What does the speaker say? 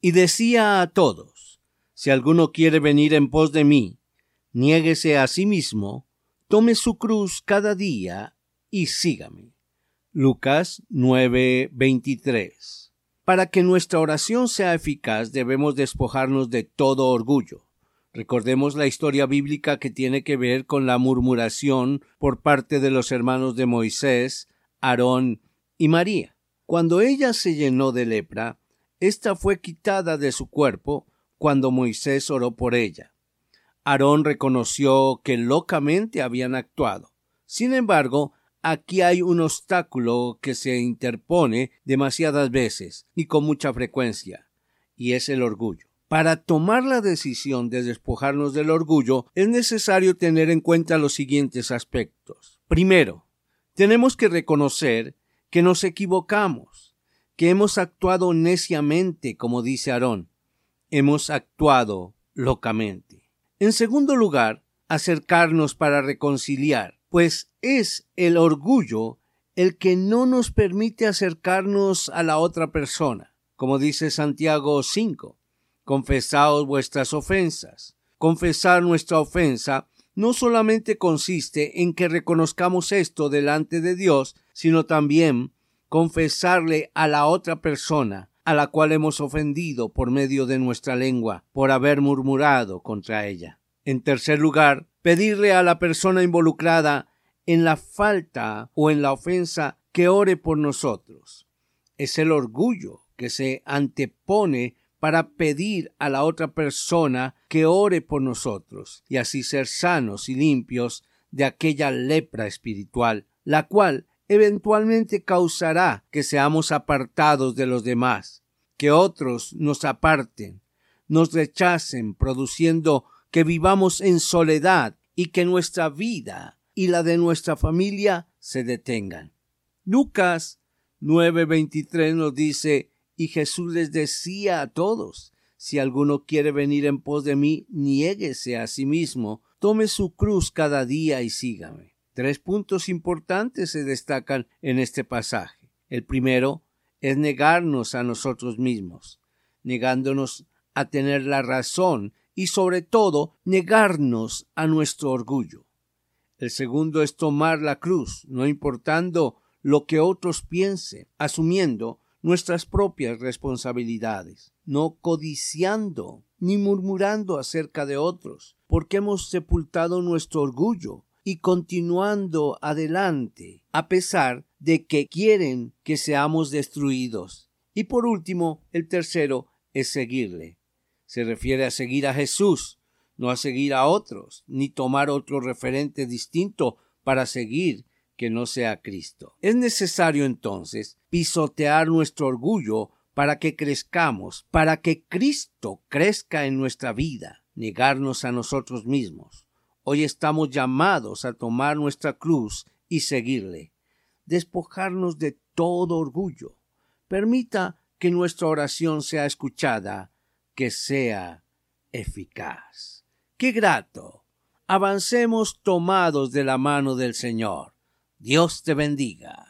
Y decía a todos, si alguno quiere venir en pos de mí, niéguese a sí mismo, tome su cruz cada día y sígame. Lucas 9:23. Para que nuestra oración sea eficaz debemos despojarnos de todo orgullo. Recordemos la historia bíblica que tiene que ver con la murmuración por parte de los hermanos de Moisés, Aarón y María. Cuando ella se llenó de lepra, esta fue quitada de su cuerpo cuando Moisés oró por ella. Aarón reconoció que locamente habían actuado. Sin embargo, aquí hay un obstáculo que se interpone demasiadas veces y con mucha frecuencia, y es el orgullo. Para tomar la decisión de despojarnos del orgullo es necesario tener en cuenta los siguientes aspectos. Primero, tenemos que reconocer que nos equivocamos que hemos actuado neciamente, como dice Aarón. Hemos actuado locamente. En segundo lugar, acercarnos para reconciliar, pues es el orgullo el que no nos permite acercarnos a la otra persona. Como dice Santiago 5, confesaos vuestras ofensas. Confesar nuestra ofensa no solamente consiste en que reconozcamos esto delante de Dios, sino también confesarle a la otra persona a la cual hemos ofendido por medio de nuestra lengua, por haber murmurado contra ella. En tercer lugar, pedirle a la persona involucrada en la falta o en la ofensa que ore por nosotros. Es el orgullo que se antepone para pedir a la otra persona que ore por nosotros y así ser sanos y limpios de aquella lepra espiritual, la cual eventualmente causará que seamos apartados de los demás, que otros nos aparten, nos rechacen, produciendo que vivamos en soledad y que nuestra vida y la de nuestra familia se detengan. Lucas 9:23 nos dice, y Jesús les decía a todos, si alguno quiere venir en pos de mí, niéguese a sí mismo, tome su cruz cada día y sígame. Tres puntos importantes se destacan en este pasaje. El primero es negarnos a nosotros mismos, negándonos a tener la razón y sobre todo negarnos a nuestro orgullo. El segundo es tomar la cruz, no importando lo que otros piensen, asumiendo nuestras propias responsabilidades, no codiciando ni murmurando acerca de otros, porque hemos sepultado nuestro orgullo y continuando adelante, a pesar de que quieren que seamos destruidos. Y por último, el tercero es seguirle. Se refiere a seguir a Jesús, no a seguir a otros, ni tomar otro referente distinto para seguir que no sea Cristo. Es necesario entonces pisotear nuestro orgullo para que crezcamos, para que Cristo crezca en nuestra vida, negarnos a nosotros mismos. Hoy estamos llamados a tomar nuestra cruz y seguirle, despojarnos de todo orgullo. Permita que nuestra oración sea escuchada, que sea eficaz. ¡Qué grato! Avancemos tomados de la mano del Señor. Dios te bendiga.